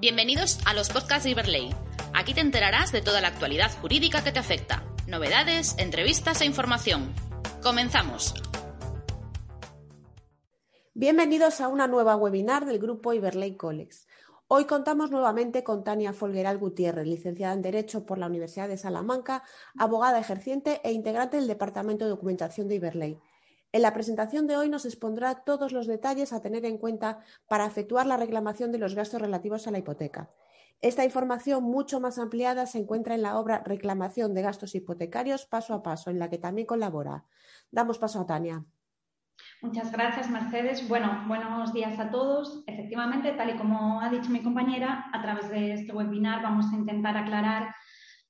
Bienvenidos a los podcasts de Iberley. Aquí te enterarás de toda la actualidad jurídica que te afecta, novedades, entrevistas e información. Comenzamos. Bienvenidos a una nueva webinar del grupo Iberley Colex. Hoy contamos nuevamente con Tania Folgueral Gutiérrez, licenciada en Derecho por la Universidad de Salamanca, abogada ejerciente e integrante del Departamento de Documentación de Iberley. En la presentación de hoy nos expondrá todos los detalles a tener en cuenta para efectuar la reclamación de los gastos relativos a la hipoteca. Esta información mucho más ampliada se encuentra en la obra Reclamación de gastos hipotecarios paso a paso, en la que también colabora. Damos paso a Tania. Muchas gracias, Mercedes. Bueno, buenos días a todos. Efectivamente, tal y como ha dicho mi compañera, a través de este webinar vamos a intentar aclarar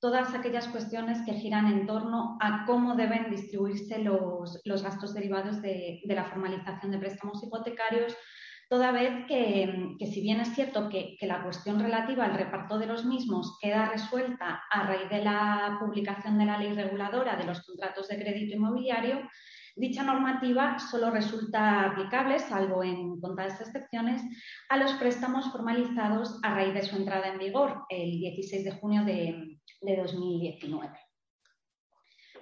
todas aquellas cuestiones que giran en torno a cómo deben distribuirse los, gastos derivados de, la formalización de préstamos hipotecarios, toda vez que, si bien es cierto que, la cuestión relativa al reparto de los mismos queda resuelta a raíz de la publicación de la ley reguladora de los contratos de crédito inmobiliario, Dicha normativa solo resulta aplicable, salvo en contadas excepciones, a los préstamos formalizados a raíz de su entrada en vigor el 16 de junio de, de 2019.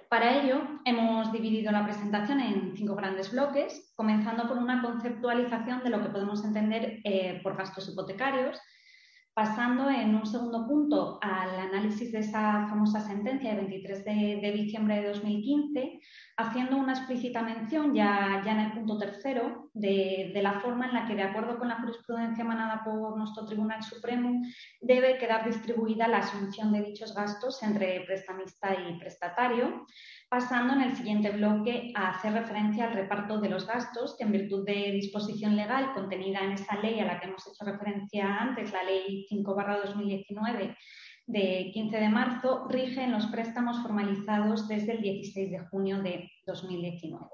Para ello, hemos dividido la presentación en cinco grandes bloques, comenzando con una conceptualización de lo que podemos entender eh, por gastos hipotecarios, pasando en un segundo punto al análisis de esa famosa sentencia de 23 de, diciembre de 2015, haciendo una explícita mención ya, ya en el punto tercero de, de, la forma en la que, de acuerdo con la jurisprudencia emanada por nuestro Tribunal Supremo, debe quedar distribuida la asunción de dichos gastos entre prestamista y prestatario, pasando en el siguiente bloque a hacer referencia al reparto de los gastos que en virtud de disposición legal contenida en esa ley a la que hemos hecho referencia antes, la ley 5-2019 de 15 de marzo, rige en los préstamos formalizados desde el 16 de junio de 2019.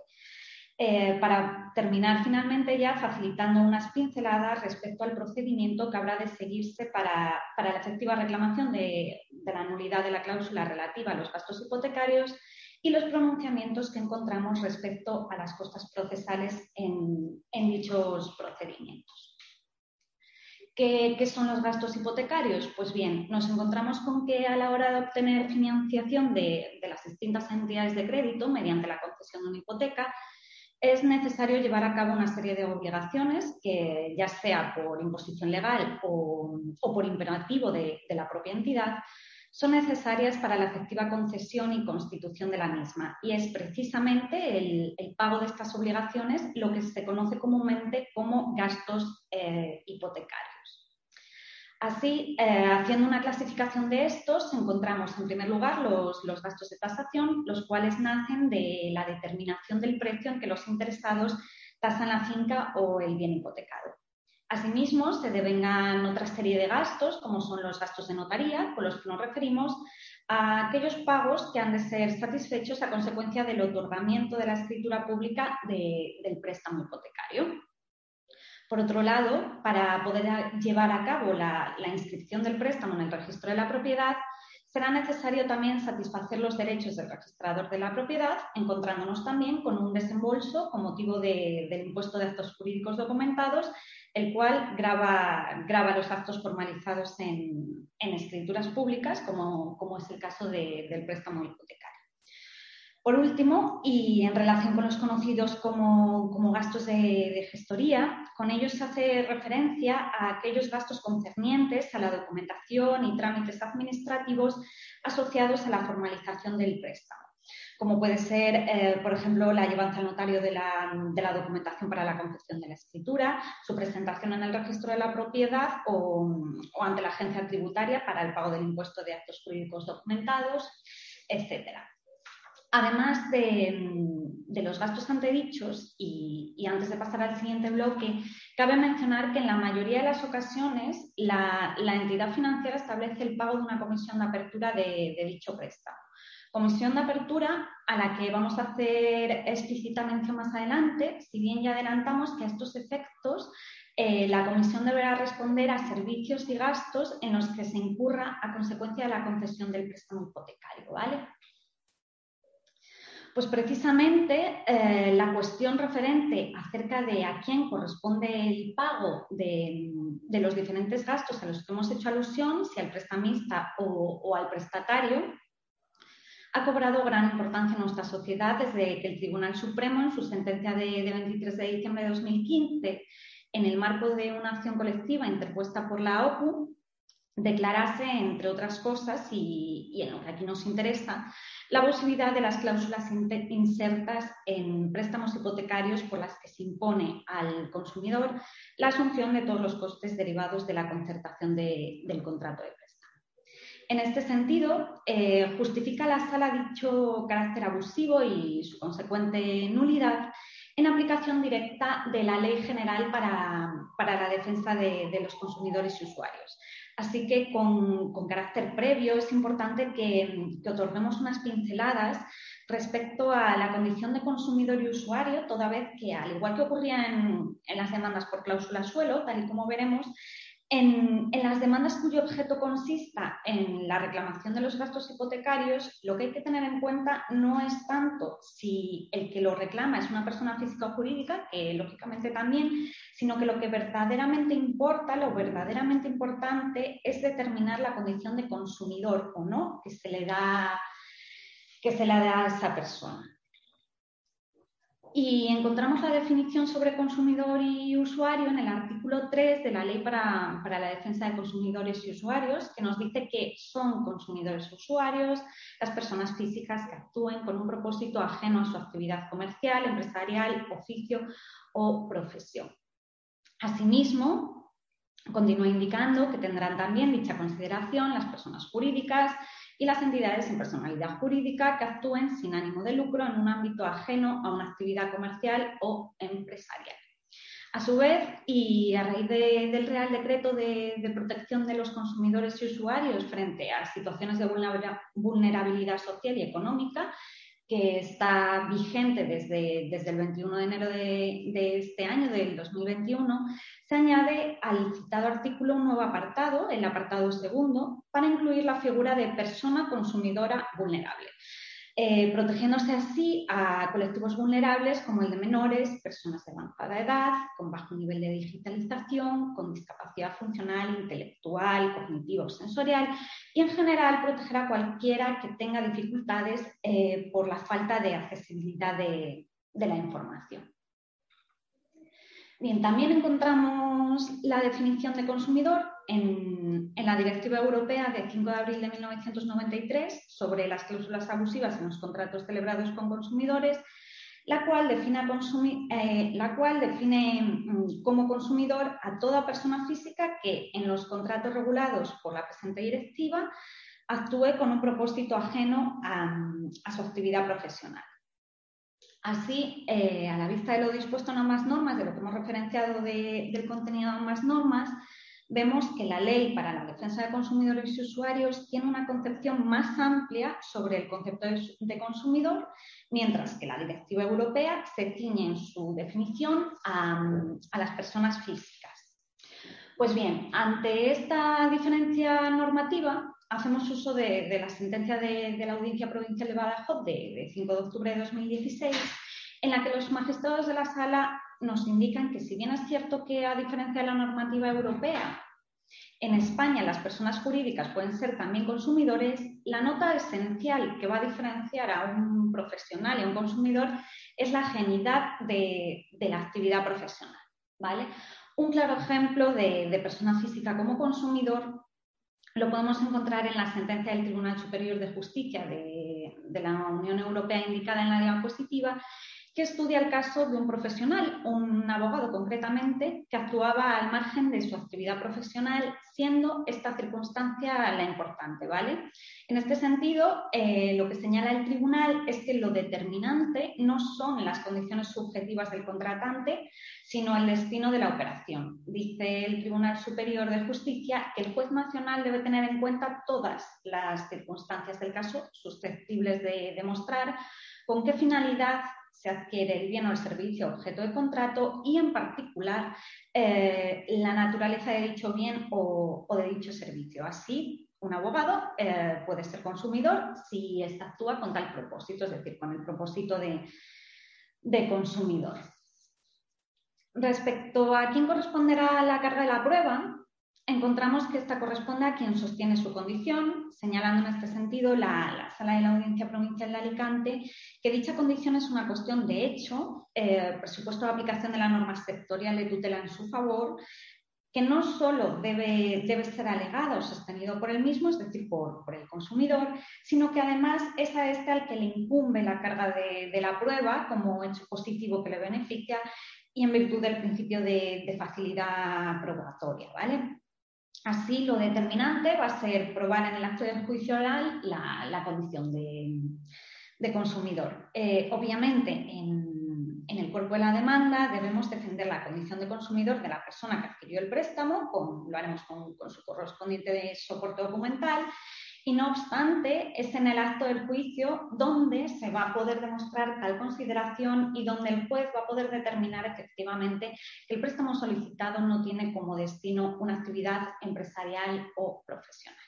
Eh, para terminar finalmente ya facilitando unas pinceladas respecto al procedimiento que habrá de seguirse para, la efectiva reclamación de la nulidad de la cláusula relativa a los gastos hipotecarios y los pronunciamientos que encontramos respecto a las costas procesales en, dichos procedimientos. ¿Qué, son los gastos hipotecarios? Pues bien, nos encontramos con que a la hora de obtener financiación de, las distintas entidades de crédito mediante la concesión de una hipoteca, es necesario llevar a cabo una serie de obligaciones que, ya sea por imposición legal o, por imperativo de, la propia entidad, son necesarias para la efectiva concesión y constitución de la misma. Y es precisamente el, pago de estas obligaciones lo que se conoce comúnmente como gastos eh, hipotecarios. Así, eh, haciendo una clasificación de estos, encontramos en primer lugar los, los, gastos de tasación, los cuales nacen de la determinación del precio en que los interesados tasan la finca o el bien hipotecado. Asimismo, se devengan otra serie de gastos, como son los gastos de notaría, con los que nos referimos a aquellos pagos que han de ser satisfechos a consecuencia del otorgamiento de la escritura pública del préstamo hipotecario. Por otro lado, para poder llevar a cabo la, inscripción del préstamo en el registro de la propiedad, será necesario también satisfacer los derechos del registrador de la propiedad, encontrándonos también con un desembolso con motivo del impuesto de actos jurídicos documentados el cual graba, graba los actos formalizados en, escrituras públicas, como, es el caso del préstamo hipotecario. Por último, y en relación con los conocidos como, gastos de, gestoría, con ellos se hace referencia a aquellos gastos concernientes a la documentación y trámites administrativos asociados a la formalización del préstamo como puede ser, eh, por ejemplo, la llevanza al notario de la, documentación para la confección de la escritura, su presentación en el registro de la propiedad o, ante la agencia tributaria para el pago del impuesto de actos jurídicos documentados, etc. además de, los gastos antedichos, y, y, antes de pasar al siguiente bloque, cabe mencionar que en la mayoría de las ocasiones la, entidad financiera establece el pago de una comisión de apertura de, dicho préstamo. Comisión de apertura a la que vamos a hacer explícita mención más adelante, si bien ya adelantamos que a estos efectos eh, la comisión deberá responder a servicios y gastos en los que se incurra a consecuencia de la concesión del préstamo hipotecario, ¿vale? Pues precisamente eh, la cuestión referente acerca de a quién corresponde el pago de, los diferentes gastos a los que hemos hecho alusión, si al prestamista o, al prestatario, ha cobrado gran importancia en nuestra sociedad desde que el Tribunal Supremo, en su sentencia de, 23 de diciembre de 2015, en el marco de una acción colectiva interpuesta por la OCU, declarase, entre otras cosas, y, en lo que aquí nos interesa, la posibilidad de las cláusulas insertas en préstamos hipotecarios por las que se impone al consumidor la asunción de todos los costes derivados de la concertación del contrato de préstamo. En este sentido, eh, justifica la sala dicho carácter abusivo y su consecuente nulidad en aplicación directa de la Ley General para, la Defensa de los Consumidores y Usuarios, Así que con, carácter previo es importante que, otorguemos unas pinceladas respecto a la condición de consumidor y usuario, toda vez que, al igual que ocurría en, en las demandas por cláusula suelo, tal y como veremos, en, las demandas cuyo objeto consista en la reclamación de los gastos hipotecarios, lo que hay que tener en cuenta no es tanto si el que lo reclama es una persona física o jurídica, que lógicamente también, sino que lo que verdaderamente importa, lo verdaderamente importante es determinar la condición de consumidor o no que se le da, que se le da a esa persona. Y encontramos la definición sobre consumidor y usuario en el artículo 3 de la Ley para, la Defensa de Consumidores y Usuarios, que nos dice que son consumidores usuarios las personas físicas que actúen con un propósito ajeno a su actividad comercial, empresarial, oficio o profesión. Asimismo, continúa indicando que tendrán también dicha consideración las personas jurídicas y las entidades en personalidad jurídica que actúen sin ánimo de lucro en un ámbito ajeno a una actividad comercial o empresarial. A su vez, y a raíz del Real Decreto de, Protección de los Consumidores y Usuarios frente a situaciones de vulnerabilidad social y económica, que está vigente desde, desde el 21 de enero de, de, este año, del 2021, se añade al citado artículo un nuevo apartado, el apartado segundo, para incluir la figura de persona consumidora vulnerable. Eh, protegiéndose así a colectivos vulnerables como el de menores, personas de avanzada edad, con bajo nivel de digitalización, con discapacidad funcional, intelectual, cognitiva o sensorial, y en general proteger a cualquiera que tenga dificultades eh, por la falta de accesibilidad de la información. Bien, también encontramos la definición de consumidor en, la Directiva Europea de 5 de abril de 1993 sobre las cláusulas abusivas en los contratos celebrados con consumidores, la cual define, eh, mm, como consumidor a toda persona física que en los contratos regulados por la presente directiva actúe con un propósito ajeno a su actividad profesional. Así, eh, a la vista de lo dispuesto en ambas normas, de lo que hemos referenciado del contenido de ambas normas, vemos que la ley para la defensa de consumidores y usuarios tiene una concepción más amplia sobre el concepto de, consumidor, mientras que la directiva europea se ciñe en su definición a, las personas físicas. Pues bien, ante esta diferencia normativa, hacemos uso de, la sentencia de, la Audiencia Provincial de Badajoz de, 5 de octubre de 2016, en la que los magistrados de la sala nos indican que si bien es cierto que a diferencia de la normativa europea, en España las personas jurídicas pueden ser también consumidores, la nota esencial que va a diferenciar a un profesional y a un consumidor es la genidad de, la actividad profesional. ¿vale? Un claro ejemplo de, de persona física como consumidor lo podemos encontrar en la sentencia del Tribunal Superior de Justicia de, la Unión Europea indicada en la positiva que estudia el caso de un profesional, un abogado concretamente, que actuaba al margen de su actividad profesional, siendo esta circunstancia la importante, ¿vale? En este sentido, eh, lo que señala el tribunal es que lo determinante no son las condiciones subjetivas del contratante, sino el destino de la operación. Dice el Tribunal Superior de Justicia que el juez nacional debe tener en cuenta todas las circunstancias del caso susceptibles de demostrar con qué finalidad se adquiere el bien o el servicio objeto de contrato y, en particular, eh, la naturaleza de dicho bien o, de dicho servicio. Así, un abogado eh, puede ser consumidor si actúa con tal propósito, es decir, con el propósito de, de consumidor. Respecto a quién corresponderá la carga de la prueba, encontramos que esta corresponde a quien sostiene su condición, señalando en este sentido la, Sala de la Audiencia Provincial de Alicante que dicha condición es una cuestión de hecho, eh, presupuesto de aplicación de la norma sectorial de tutela en su favor, que no solo debe, debe ser alegado o sostenido por el mismo, es decir, por, el consumidor, sino que además es a este al que le incumbe la carga de, la prueba como hecho positivo que le beneficia y en virtud del principio de, de facilidad probatoria, ¿vale? Así, lo determinante va a ser probar en el acto de juicio oral la, condición de, consumidor. Eh, obviamente, en, el cuerpo de la demanda debemos defender la condición de consumidor de la persona que adquirió el préstamo, lo haremos con, con su correspondiente soporte documental, y no obstante, es en el acto del juicio donde se va a poder demostrar tal consideración y donde el juez va a poder determinar efectivamente que el préstamo solicitado no tiene como destino una actividad empresarial o profesional.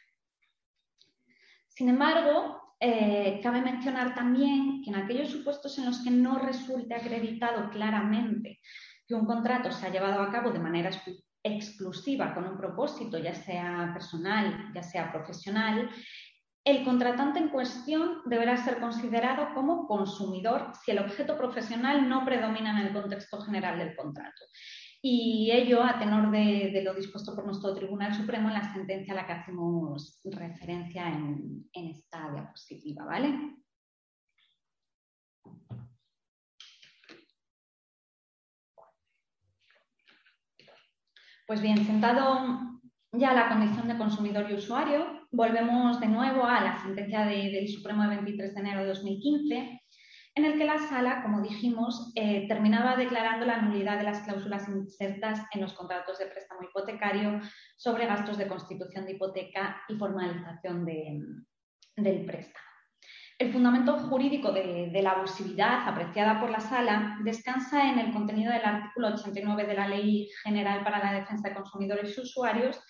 Sin embargo, eh, cabe mencionar también que en aquellos supuestos en los que no resulte acreditado claramente que un contrato se ha llevado a cabo de manera exclusiva con un propósito, ya sea personal, ya sea profesional, el contratante en cuestión deberá ser considerado como consumidor si el objeto profesional no predomina en el contexto general del contrato. Y ello a tenor de, lo dispuesto por nuestro Tribunal Supremo en la sentencia a la que hacemos referencia en, en esta diapositiva, ¿vale? Pues bien, sentado ya la condición de consumidor y usuario, volvemos de nuevo a la sentencia del Supremo de 23 de enero de 2015, en el que la sala, como dijimos, eh, terminaba declarando la nulidad de las cláusulas insertas en los contratos de préstamo hipotecario sobre gastos de constitución de hipoteca y formalización del préstamo. El fundamento jurídico de, la abusividad apreciada por la Sala descansa en el contenido del artículo 89 de la Ley General para la Defensa de Consumidores y Usuarios,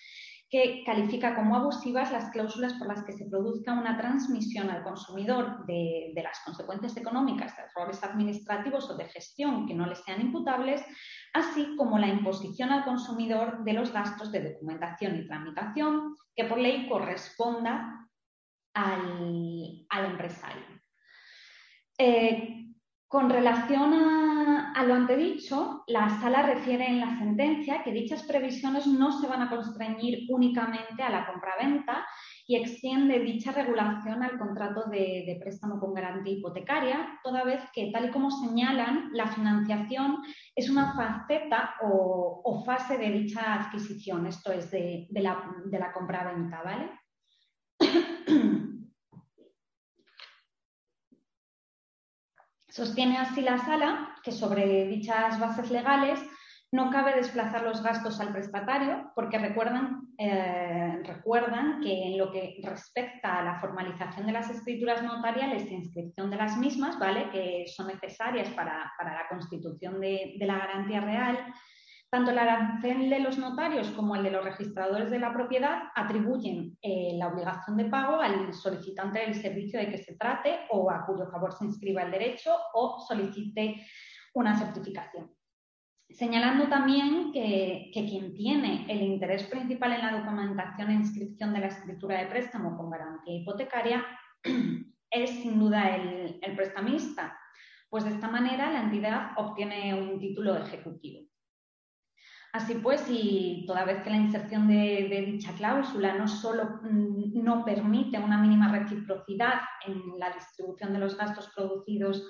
que califica como abusivas las cláusulas por las que se produzca una transmisión al consumidor de, de, las consecuencias económicas de errores administrativos o de gestión que no le sean imputables, así como la imposición al consumidor de los gastos de documentación y tramitación que por ley corresponda al, empresario. Eh, con relación a, lo antedicho, la sala refiere en la sentencia que dichas previsiones no se van a constreñir únicamente a la compraventa y extiende dicha regulación al contrato de, préstamo con garantía hipotecaria, toda vez que, tal y como señalan, la financiación es una faceta o, fase de dicha adquisición, esto es, de, de la, de la compraventa, ¿vale? Sostiene así la sala que sobre dichas bases legales no cabe desplazar los gastos al prestatario porque recuerdan, eh, recuerdan que en lo que respecta a la formalización de las escrituras notariales e inscripción de las mismas, ¿vale? que son necesarias para, la constitución de, de la garantía real, tanto el arancel de los notarios como el de los registradores de la propiedad atribuyen eh, la obligación de pago al solicitante del servicio de que se trate o a cuyo favor se inscriba el derecho o solicite una certificación. Señalando también que, quien tiene el interés principal en la documentación e inscripción de la escritura de préstamo con garantía hipotecaria es sin duda el, el prestamista, pues de esta manera la entidad obtiene un título ejecutivo. Así pues, y toda vez que la inserción de, dicha cláusula no solo mm, no permite una mínima reciprocidad en la distribución de los gastos producidos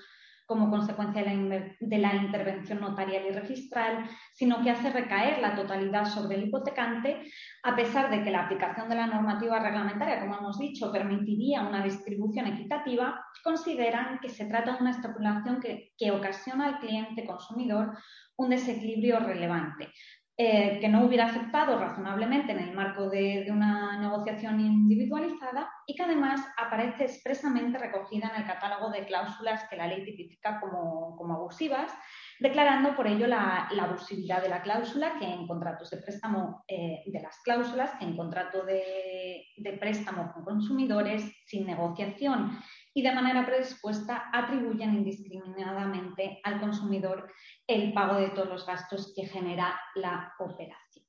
como consecuencia de la, intervención notarial y registral, sino que hace recaer la totalidad sobre el hipotecante, a pesar de que la aplicación de la normativa reglamentaria, como hemos dicho, permitiría una distribución equitativa, consideran que se trata de una estipulación que, que ocasiona al cliente consumidor un desequilibrio relevante, eh, que no hubiera aceptado razonablemente en el marco de, una negociación individualizada y que además aparece expresamente recogida en el catálogo de cláusulas que la ley tipifica como, abusivas, declarando por ello la, abusividad de la cláusula que en contratos de préstamo, eh, de las cláusulas que en contrato de, de préstamo con consumidores sin negociación y de manera predispuesta atribuyen indiscriminadamente al consumidor el pago de todos los gastos que genera la operación.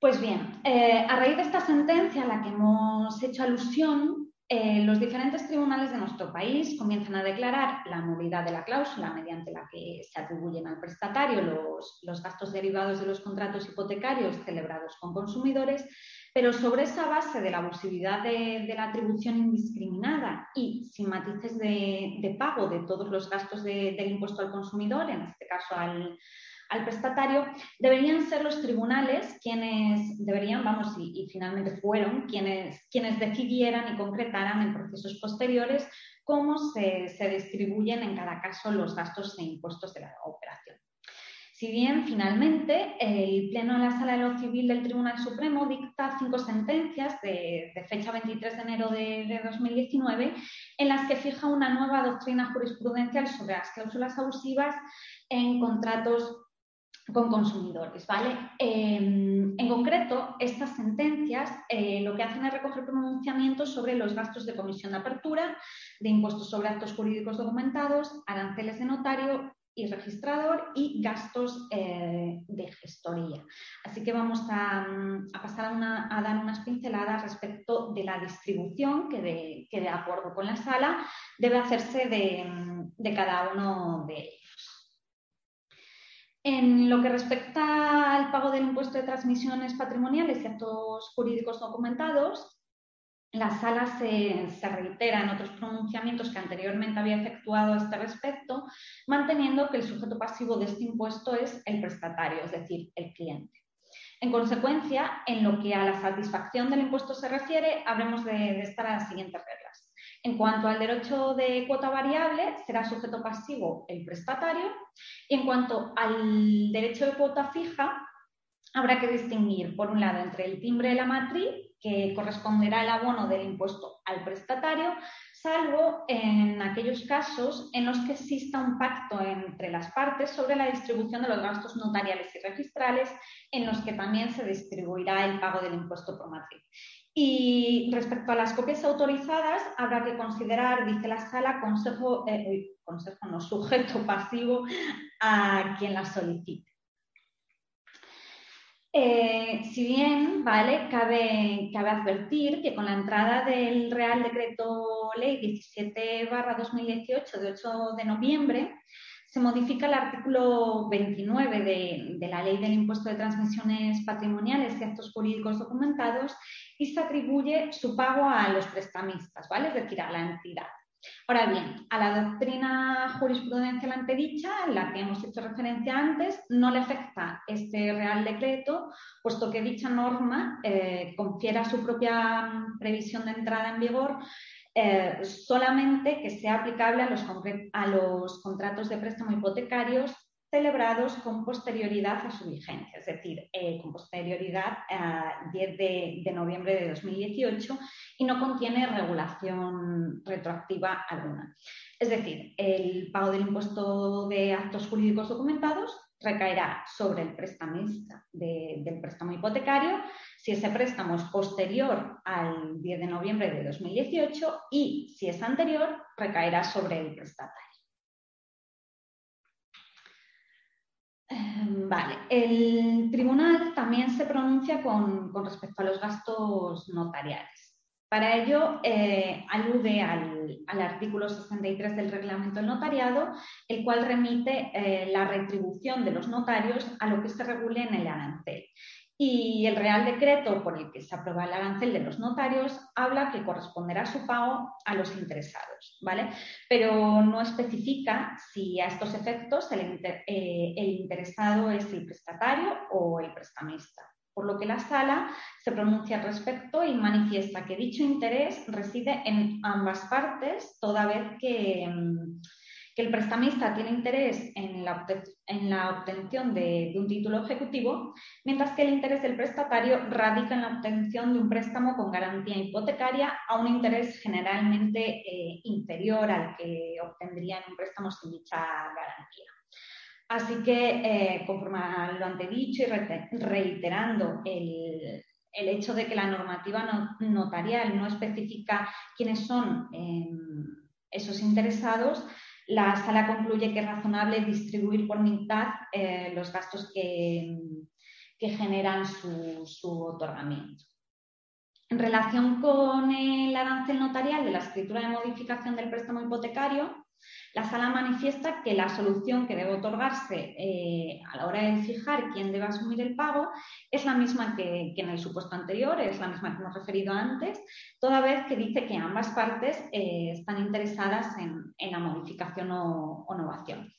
Pues bien, eh, a raíz de esta sentencia a la que hemos hecho alusión, eh, los diferentes tribunales de nuestro país comienzan a declarar la nulidad de la cláusula mediante la que se atribuyen al prestatario los, los gastos derivados de los contratos hipotecarios celebrados con consumidores pero sobre esa base de la abusividad de, la atribución indiscriminada y sin matices de, pago de todos los gastos del impuesto al consumidor, en este caso al, prestatario, deberían ser los tribunales quienes deberían, vamos, y, finalmente fueron quienes, quienes decidieran y concretaran en procesos posteriores cómo se, se distribuyen en cada caso los gastos e impuestos de la operación. Si bien finalmente el Pleno de la Sala de lo Civil del Tribunal Supremo dicta cinco sentencias de, fecha 23 de enero de, 2019 en las que fija una nueva doctrina jurisprudencial sobre las cláusulas abusivas en contratos con consumidores, ¿vale? Em, en concreto, estas sentencias eh, lo que hacen es recoger pronunciamientos sobre los gastos de comisión de apertura, de impuestos sobre actos jurídicos documentados, aranceles de notario y registrador y gastos eh, de gestoría. Así que vamos a, pasar a, dar unas pinceladas respecto de la distribución que de, que de acuerdo con la sala debe hacerse de, cada uno de ellos. En lo que respecta al pago del impuesto de transmisiones patrimoniales y actos jurídicos documentados, la sala se, reitera en otros pronunciamientos que anteriormente había efectuado a este respecto, manteniendo que el sujeto pasivo de este impuesto es el prestatario, es decir, el cliente. En consecuencia, en lo que a la satisfacción del impuesto se refiere, habremos de, estar a las siguientes reglas. En cuanto al derecho de cuota variable, será sujeto pasivo el prestatario. Y en cuanto al derecho de cuota fija, habrá que distinguir, por un lado, entre el timbre de la matriz que corresponderá el abono del impuesto al prestatario, salvo en aquellos casos en los que exista un pacto entre las partes sobre la distribución de los gastos notariales y registrales, en los que también se distribuirá el pago del impuesto por matriz. Y respecto a las copias autorizadas, habrá que considerar, dice la sala, consejo, eh, consejo no, sujeto pasivo a quien las solicite. Eh, si bien, ¿vale? Cabe, cabe, advertir que con la entrada del Real Decreto Ley 17 2018 de 8 de noviembre, se modifica el artículo 29 de, la Ley del Impuesto de Transmisiones Patrimoniales y Actos Jurídicos Documentados y se atribuye su pago a los prestamistas, ¿vale? Es decir, a la entidad. Ahora bien, a la doctrina jurisprudencial antedicha, en la que hemos hecho referencia antes, no le afecta este Real Decreto, puesto que dicha norma eh, confiera su propia previsión de entrada en vigor eh, solamente que sea aplicable a los, contratos de préstamo hipotecarios celebrados con posterioridad a su vigencia, es decir, eh, con posterioridad a 10 de, noviembre de 2018 y no contiene regulación retroactiva alguna. Es decir, el pago del impuesto de actos jurídicos documentados recaerá sobre el prestamista del préstamo hipotecario si ese préstamo es posterior al 10 de noviembre de 2018 y si es anterior recaerá sobre el prestatario. Em, vale, el tribunal también se pronuncia con, respecto a los gastos notariales. Para ello, eh, alude al, artículo 63 del reglamento del notariado, el cual remite eh, la retribución de los notarios a lo que se regule en el arancel. Y el Real Decreto por el que se aprueba el arancel de los notarios habla que corresponderá su pago a los interesados, ¿vale? Pero no especifica si a estos efectos el, eh, el interesado es el prestatario o el prestamista por lo que la sala se pronuncia al respecto y manifiesta que dicho interés reside en ambas partes, toda vez que, mm, el prestamista tiene interés en la, en la obtención de, un título ejecutivo, mientras que el interés del prestatario radica en la obtención de un préstamo con garantía hipotecaria a un interés generalmente eh, inferior al que obtendría en un préstamo sin dicha garantía. Así que, eh, conforme a lo antedicho y reiterando el, hecho de que la normativa notarial no especifica quiénes son em, esos interesados, la sala concluye que es razonable distribuir por mitad eh, los gastos que, generan su, su, otorgamiento. En relación con el arancel notarial de la escritura de modificación del préstamo hipotecario, la sala manifiesta que la solución que debe otorgarse eh, a la hora de fijar quién debe asumir el pago es la misma que, en el supuesto anterior, es la misma que hemos referido antes, toda vez que dice que ambas partes eh, están interesadas en, la modificación o, innovación.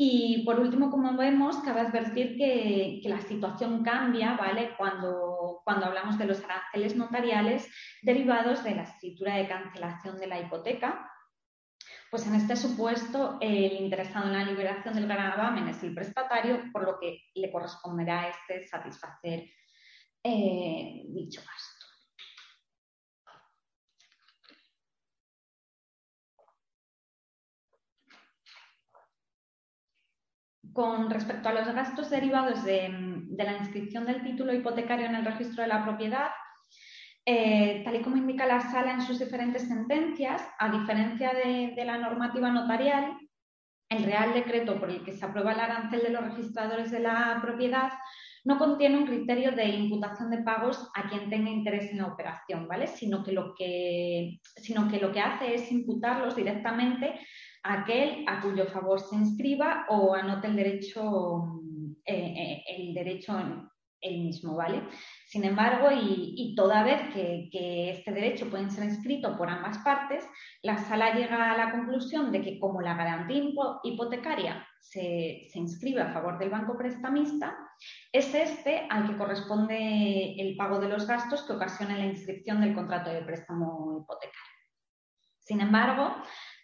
Y por último, como vemos, cabe advertir que, la situación cambia ¿vale? cuando, cuando hablamos de los aranceles notariales derivados de la escritura de cancelación de la hipoteca pues en este supuesto, el interesado en la liberación del gravamen es el prestatario, por lo que le corresponderá a este satisfacer eh, dicho gasto. Con respecto a los gastos derivados de la inscripción del título hipotecario en el registro de la propiedad, eh, tal y como indica la sala en sus diferentes sentencias, a diferencia de, la normativa notarial, el Real Decreto por el que se aprueba el arancel de los registradores de la propiedad no contiene un criterio de imputación de pagos a quien tenga interés en la operación, ¿vale? Sino que lo que, sino que, lo que hace es imputarlos directamente a aquel a cuyo favor se inscriba o anote el derecho, eh, eh, el derecho el mismo, ¿vale? Sin embargo, y, toda vez que, este derecho puede ser inscrito por ambas partes, la sala llega a la conclusión de que como la garantía hipotecaria se, inscribe a favor del banco prestamista, es este al que corresponde el pago de los gastos que ocasiona la inscripción del contrato de préstamo hipotecario. Sin embargo,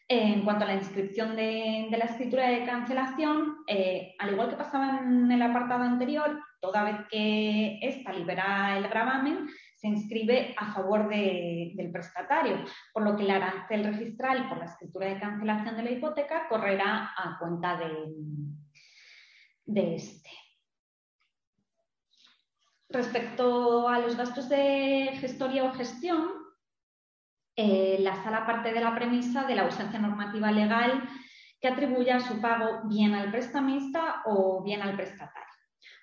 en cuanto a la inscripción de, la escritura de cancelación, eh, al igual que pasaba en el apartado anterior, toda vez que ésta libera el gravamen, se inscribe a favor del prestatario, por lo que el arancel registral por la escritura de cancelación de la hipoteca correrá a cuenta de, de este. Respecto a los gastos de gestoría o gestión, eh, la sala parte de la premisa de la ausencia normativa legal que atribuya su pago bien al prestamista o bien al prestatario.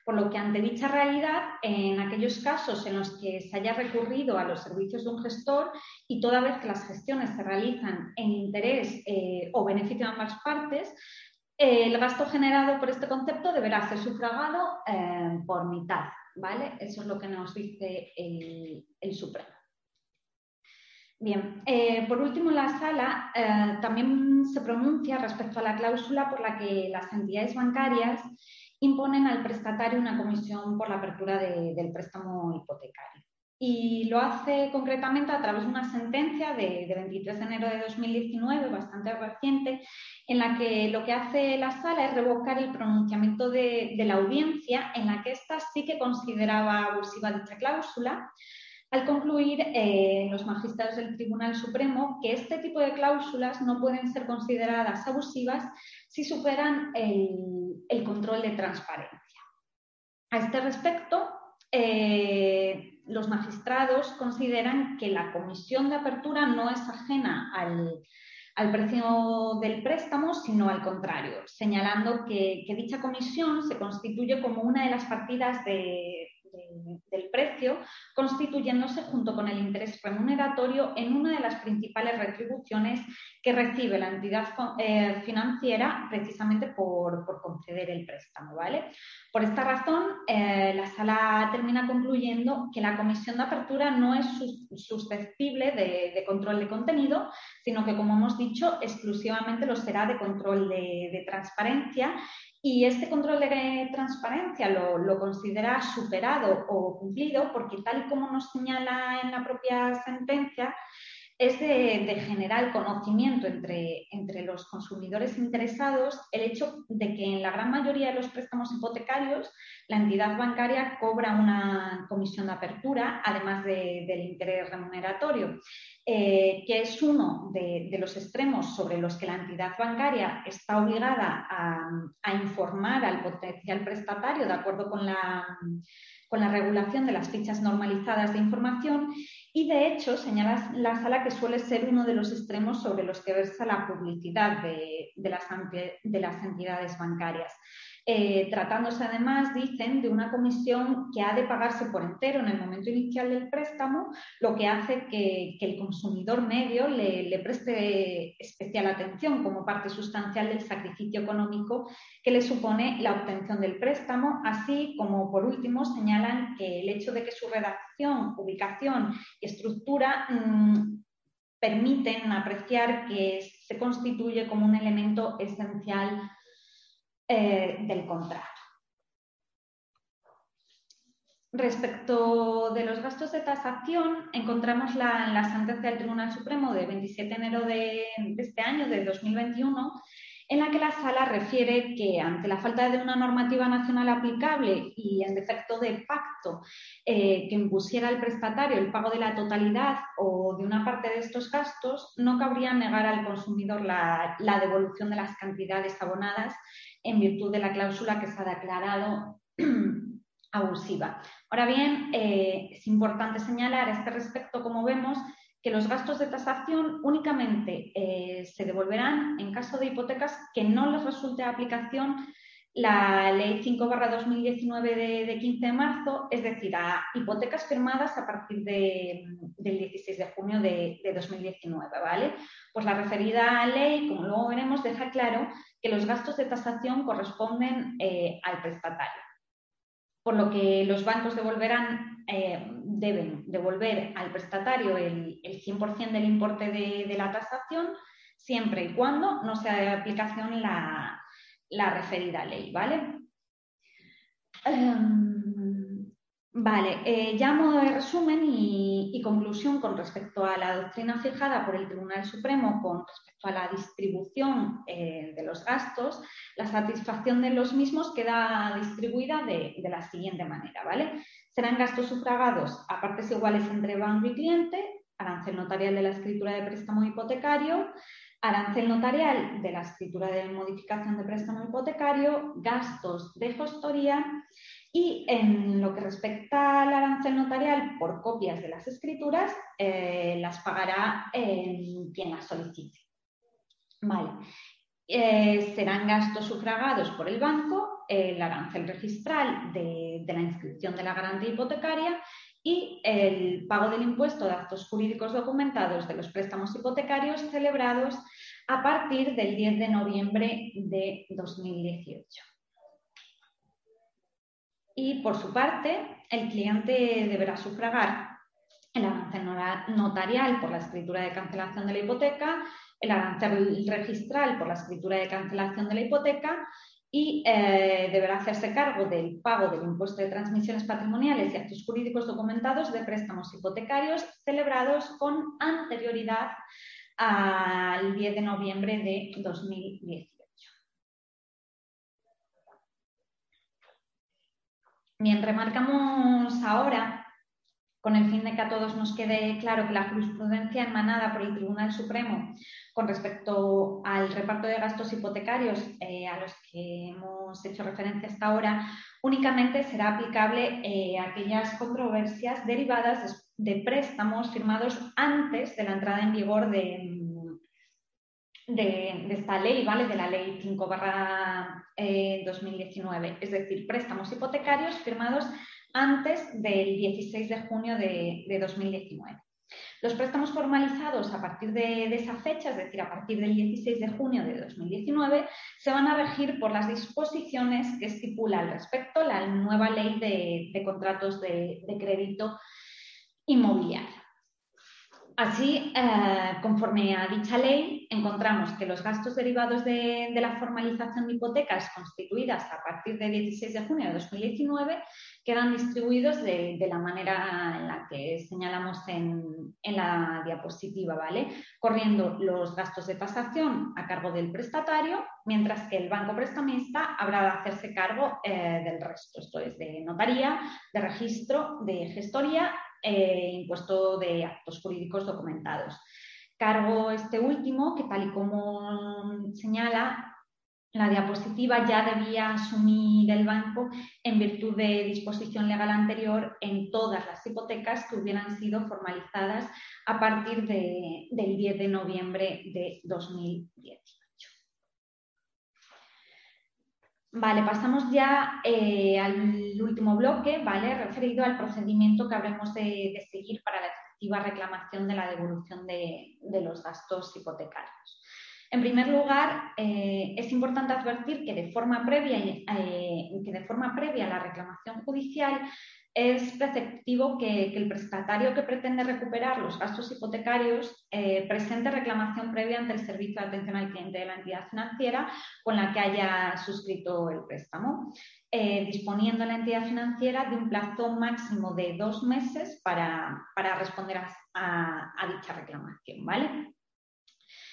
Por lo que ante dicha realidad, en aquellos casos en los que se haya recurrido a los servicios de un gestor y toda vez que las gestiones se realizan en interés eh, o beneficio de ambas partes, el gasto generado por este concepto deberá ser sufragado eh, por mitad, ¿vale? Eso es lo que nos dice el, Supremo. Bien, eh, por último, la sala también se pronuncia respecto a la cláusula por la que las entidades bancarias imponen al prestatario una comisión por la apertura del préstamo hipotecario. Y lo hace concretamente a través de una sentencia de, 23 de enero de 2019, bastante reciente, en la que lo que hace la sala es revocar el pronunciamiento de, la audiencia, en la que ésta sí que consideraba abusiva dicha cláusula, al concluir eh, los magistrados del Tribunal Supremo que este tipo de cláusulas no pueden ser consideradas abusivas si superan el, control de transparencia. A este respecto, eh, los magistrados consideran que la comisión de apertura no es ajena al, precio del préstamo, sino al contrario, señalando que, dicha comisión se constituye como una de las partidas de, del precio, constituyéndose junto con el interés remuneratorio en una de las principales retribuciones que recibe la entidad eh, financiera precisamente por, conceder el préstamo. ¿vale? Por esta razón, eh, la sala termina concluyendo que la comisión de apertura no es susceptible de, control de contenido, sino que, como hemos dicho, exclusivamente lo será de control de transparencia y este control de transparencia lo, considera superado o cumplido porque tal y como nos señala en la propia sentencia, es de, general conocimiento entre, entre, los consumidores interesados el hecho de que en la gran mayoría de los préstamos hipotecarios la entidad bancaria cobra una comisión de apertura, además del interés remuneratorio. Eh, que es uno de, los extremos sobre los que la entidad bancaria está obligada a, informar al potencial prestatario de acuerdo con la, con la, regulación de las fichas normalizadas de información y de hecho señala la sala que suele ser uno de los extremos sobre los que versa la publicidad de, las, de las entidades bancarias. Eh, tratándose además, dicen, de una comisión que ha de pagarse por entero en el momento inicial del préstamo, lo que hace que, el consumidor medio le, preste especial atención como parte sustancial del sacrificio económico que le supone la obtención del préstamo, así como, por último, señalan que el hecho de que su redacción, ubicación y estructura mm, permiten apreciar que se constituye como un elemento esencial eh, del contrato. Respecto de los gastos de tasación, encontramos la, la sentencia del Tribunal Supremo de 27 de enero de, este año, de 2021, en la que la sala refiere que ante la falta de una normativa nacional aplicable y en defecto de pacto eh, que impusiera al prestatario el pago de la totalidad o de una parte de estos gastos, no cabría negar al consumidor la devolución de las cantidades abonadas en virtud de la cláusula que se ha declarado abusiva. Ahora bien, eh, es importante señalar a este respecto, como vemos, que los gastos de tasación únicamente eh, se devolverán en caso de hipotecas que no les resulte aplicación la Ley 5-2019 de, 15 de marzo, es decir, a hipotecas firmadas a partir del 16 de junio de, de 2019, ¿vale? Pues la referida ley, como luego veremos, deja claro que los gastos de tasación corresponden eh, al prestatario. Por lo que los bancos devolverán, eh, deben devolver al prestatario el, 100% del importe de, la tasación, siempre y cuando no sea de aplicación la, referida ley, ¿vale? Em, vale, eh, ya modo de resumen y, conclusión con respecto a la doctrina fijada por el Tribunal Supremo con respecto a la distribución eh, de los gastos, la satisfacción de los mismos queda distribuida de, la siguiente manera, ¿vale? Serán gastos sufragados a partes iguales entre banco y cliente, arancel notarial de la escritura de préstamo hipotecario, arancel notarial de la escritura de modificación de préstamo hipotecario, gastos de gestoría y en lo que respecta al arancel notarial por copias de las escrituras, eh, las pagará quien las solicite. Vale. Eh, serán gastos sufragados por el banco, el arancel registral de, la inscripción de la garantía hipotecaria y el pago del impuesto de actos jurídicos documentados de los préstamos hipotecarios celebrados a partir del 10 de noviembre de 2018. Y por su parte, el cliente deberá sufragar el arancel notarial por la escritura de cancelación de la hipoteca, el arancel registral por la escritura de cancelación de la hipoteca y eh, deberá hacerse cargo del pago del impuesto de transmisiones patrimoniales y actos jurídicos documentados de préstamos hipotecarios celebrados con anterioridad al 10 de noviembre de 2018. Bien, remarcamos ahora con el fin de que a todos nos quede claro que la jurisprudencia emanada por el Tribunal Supremo con respecto al reparto de gastos hipotecarios eh, a los que hemos hecho referencia hasta ahora únicamente será aplicable eh, a aquellas controversias derivadas de, préstamos firmados antes de la entrada en vigor de, de, esta ley, ¿vale? De la ley 5 2019, eh, es decir, préstamos hipotecarios firmados antes del 16 de junio de, 2019. Los préstamos formalizados a partir de, esa fecha, es decir, a partir del 16 de junio de 2019, se van a regir por las disposiciones que estipula al respecto la nueva ley de, contratos de crédito inmobiliario. Así, eh, conforme a dicha ley, encontramos que los gastos derivados de, la formalización de hipotecas constituidas a partir del 16 de junio de 2019 quedan distribuidos de, la manera en la que señalamos en, la diapositiva, ¿vale? Corriendo los gastos de tasación a cargo del prestatario, mientras que el banco prestamista habrá de hacerse cargo eh, del resto, esto es de notaría, de registro, de gestoría eh, impuesto de actos jurídicos documentados. Cargo este último, que tal y como señala la diapositiva, ya debía asumir el banco en virtud de disposición legal anterior en todas las hipotecas que hubieran sido formalizadas a partir del 10 de noviembre de 2010. Vale, pasamos ya eh, al último bloque, ¿vale? Referido al procedimiento que habremos de, seguir para la efectiva reclamación de la devolución de, los gastos hipotecarios. En primer lugar, eh, es importante advertir que de forma previa, eh, que de forma previa a la reclamación judicial es preceptivo que, el prestatario que pretende recuperar los gastos hipotecarios eh, presente reclamación previa ante el servicio de atención al cliente de la entidad financiera con la que haya suscrito el préstamo, eh, disponiendo la entidad financiera de un plazo máximo de dos meses para, responder a, a dicha reclamación. ¿vale?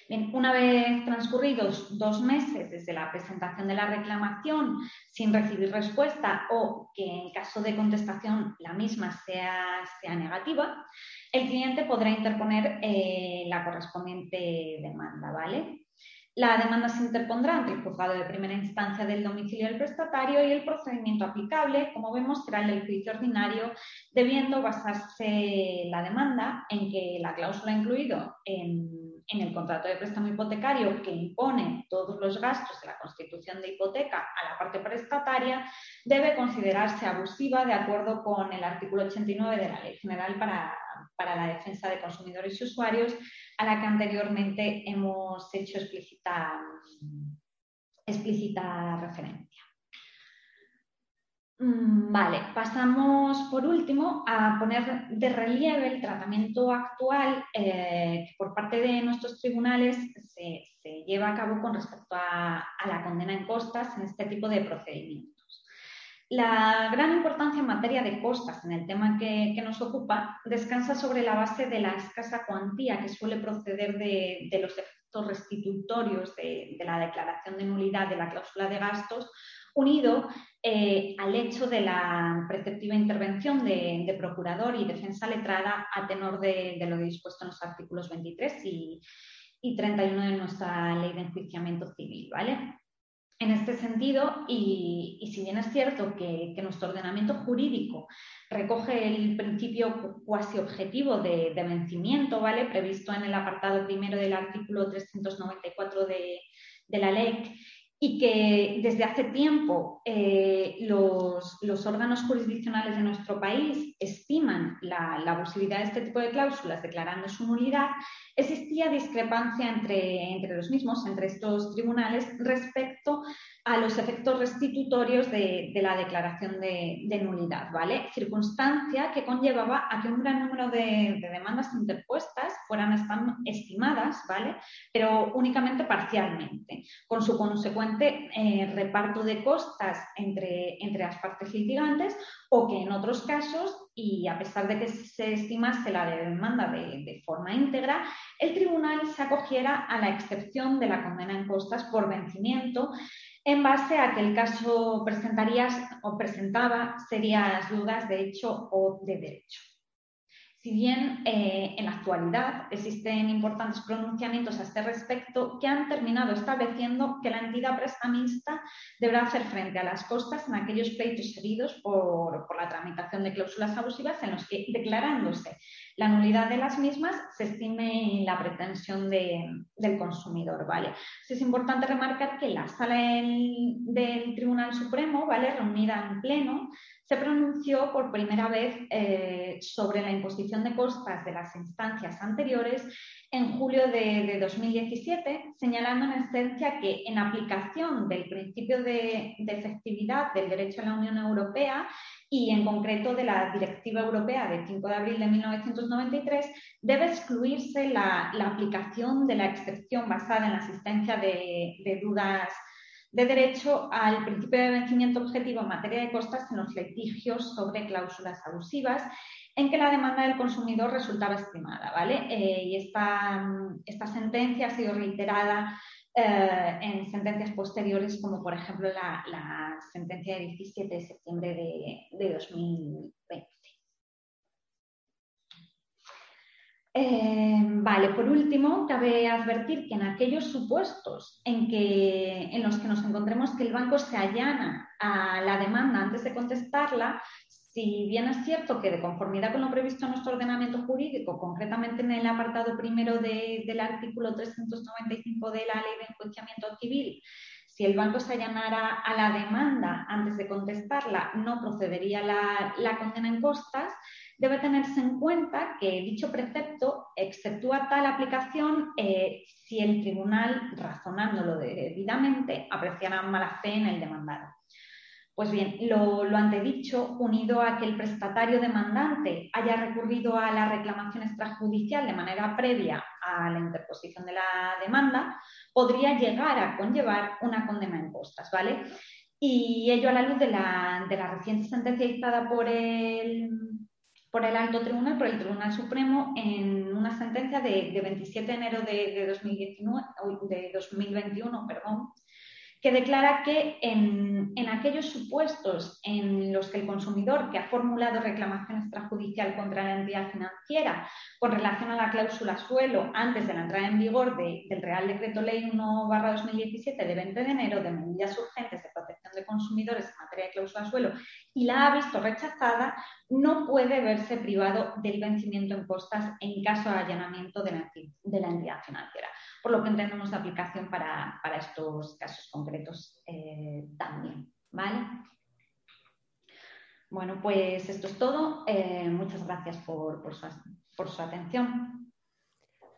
Una vez transcurridos dos meses desde la presentación de la reclamación sin recibir respuesta o que en caso de contestación la misma sea, sea negativa, el cliente podrá interponer eh, la correspondiente demanda, ¿vale? La demanda se interpondrá ante el juzgado de primera instancia del domicilio del prestatario y el procedimiento aplicable, como vemos, será el juicio ordinario, debiendo basarse la demanda en que la cláusula incluido en en el contrato de préstamo hipotecario que impone todos los gastos de la constitución de hipoteca a la parte prestataria debe considerarse abusiva de acuerdo con el artículo 89 de la Ley General para, la Defensa de Consumidores y Usuarios, a la que anteriormente hemos hecho explícita, explícita referencia. Mm, vale, pasamos por último a poner de relieve el tratamiento actual eh, que por parte de nuestros tribunales se, lleva a cabo con respecto a, la condena en costas en este tipo de procedimientos. La gran importancia en materia de costas en el tema que, nos ocupa descansa sobre la base de la escasa cuantía que suele proceder de, los efectos restitutorios de la declaración de nulidad de la cláusula de gastos unido eh, al hecho de la preceptiva intervención de, procurador y defensa letrada a tenor de, lo dispuesto en los artículos 23 y, 31 de nuestra ley de enjuiciamiento civil, ¿vale? En este sentido, y, si bien es cierto que, nuestro ordenamiento jurídico recoge el principio cuasi objetivo de, vencimiento, ¿vale? Previsto en el apartado primero del artículo 394 de, de la ley y que desde hace tiempo eh, los, órganos jurisdiccionales de nuestro país estiman la, la, abusividad de este tipo de cláusulas declarando su nulidad, existía discrepancia entre, entre los mismos, entre estos tribunales, respecto a los efectos restitutorios de, la declaración de, nulidad, ¿vale? Circunstancia que conllevaba a que un gran número de, demandas interpuestas fueran estimadas, ¿vale? Pero únicamente parcialmente, con su consecuente eh, reparto de costas entre, entre las partes litigantes o que en otros casos, y a pesar de que se estimase la demanda de, de forma íntegra, el tribunal se acogiera a la excepción de la condena en costas por vencimiento en base a que el caso presentaría o presentaba serias dudas de hecho o de derecho. Si bien eh, en la actualidad existen importantes pronunciamientos a este respecto que han terminado estableciendo que la entidad prestamista deberá hacer frente a las costas en aquellos pleitos heridos por, por la tramitación de cláusulas abusivas en los que, declarándose la nulidad de las mismas se estime la pretensión del consumidor, ¿vale? es importante remarcar que la sala del, Tribunal Supremo, ¿vale? Reunida en pleno, se pronunció por primera vez eh, sobre la imposición de costas de las instancias anteriores en julio de, 2017, señalando en esencia que en aplicación del principio de, efectividad del derecho a la Unión Europea y en concreto de la Directiva Europea de 5 de abril de 1993, debe excluirse la, aplicación de la excepción basada en la asistencia de dudas de derecho al principio de vencimiento objetivo en materia de costas en los litigios sobre cláusulas abusivas en que la demanda del consumidor resultaba estimada, ¿vale? Eh, y esta, esta, sentencia ha sido reiterada eh, en sentencias posteriores, como por ejemplo la, sentencia de 17 de septiembre de, de 2020. Eh, vale, por último, cabe advertir que en aquellos supuestos en, los que nos encontremos que el banco se allana a la demanda antes de contestarla, si bien es cierto que de conformidad con lo previsto en nuestro ordenamiento jurídico, concretamente en el apartado primero del artículo 395 de la Ley de Enjuiciamiento Civil, si el banco se allanara a la demanda antes de contestarla, no procedería la, condena en costas, debe tenerse en cuenta que dicho precepto exceptúa tal aplicación eh, si el tribunal, razonándolo debidamente, apreciara mala fe en el demandado. Pues bien, lo, lo, antedicho, unido a que el prestatario demandante haya recurrido a la reclamación extrajudicial de manera previa a la interposición de la demanda, podría llegar a conllevar una condena en costas, ¿vale? Y ello a la luz de la, de la reciente sentencia dictada por el, por el alto tribunal, por el Tribunal Supremo, en una sentencia de, 27 de enero de, de, 2019, de 2021, perdón, que declara que en, aquellos supuestos en los que el consumidor que ha formulado reclamación extrajudicial contra la entidad financiera con relación a la cláusula suelo antes de la entrada en vigor del Real Decreto Ley 1-2017 de 20 de enero de medidas urgentes de protección de consumidores en materia de cláusula suelo y la ha visto rechazada, no puede verse privado del vencimiento en costas en caso de allanamiento de la entidad financiera por lo que entendemos la aplicación para, estos casos concretos eh, también. ¿vale? Bueno, pues esto es todo. Eh, muchas gracias por, por, su, atención.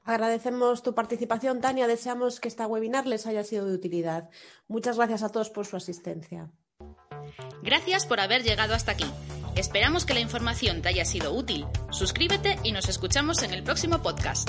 Agradecemos tu participación, Tania. Deseamos que esta webinar les haya sido de utilidad. Muchas gracias a todos por su asistencia. Gracias por haber llegado hasta aquí. Esperamos que la información te haya sido útil. Suscríbete y nos escuchamos en el próximo podcast.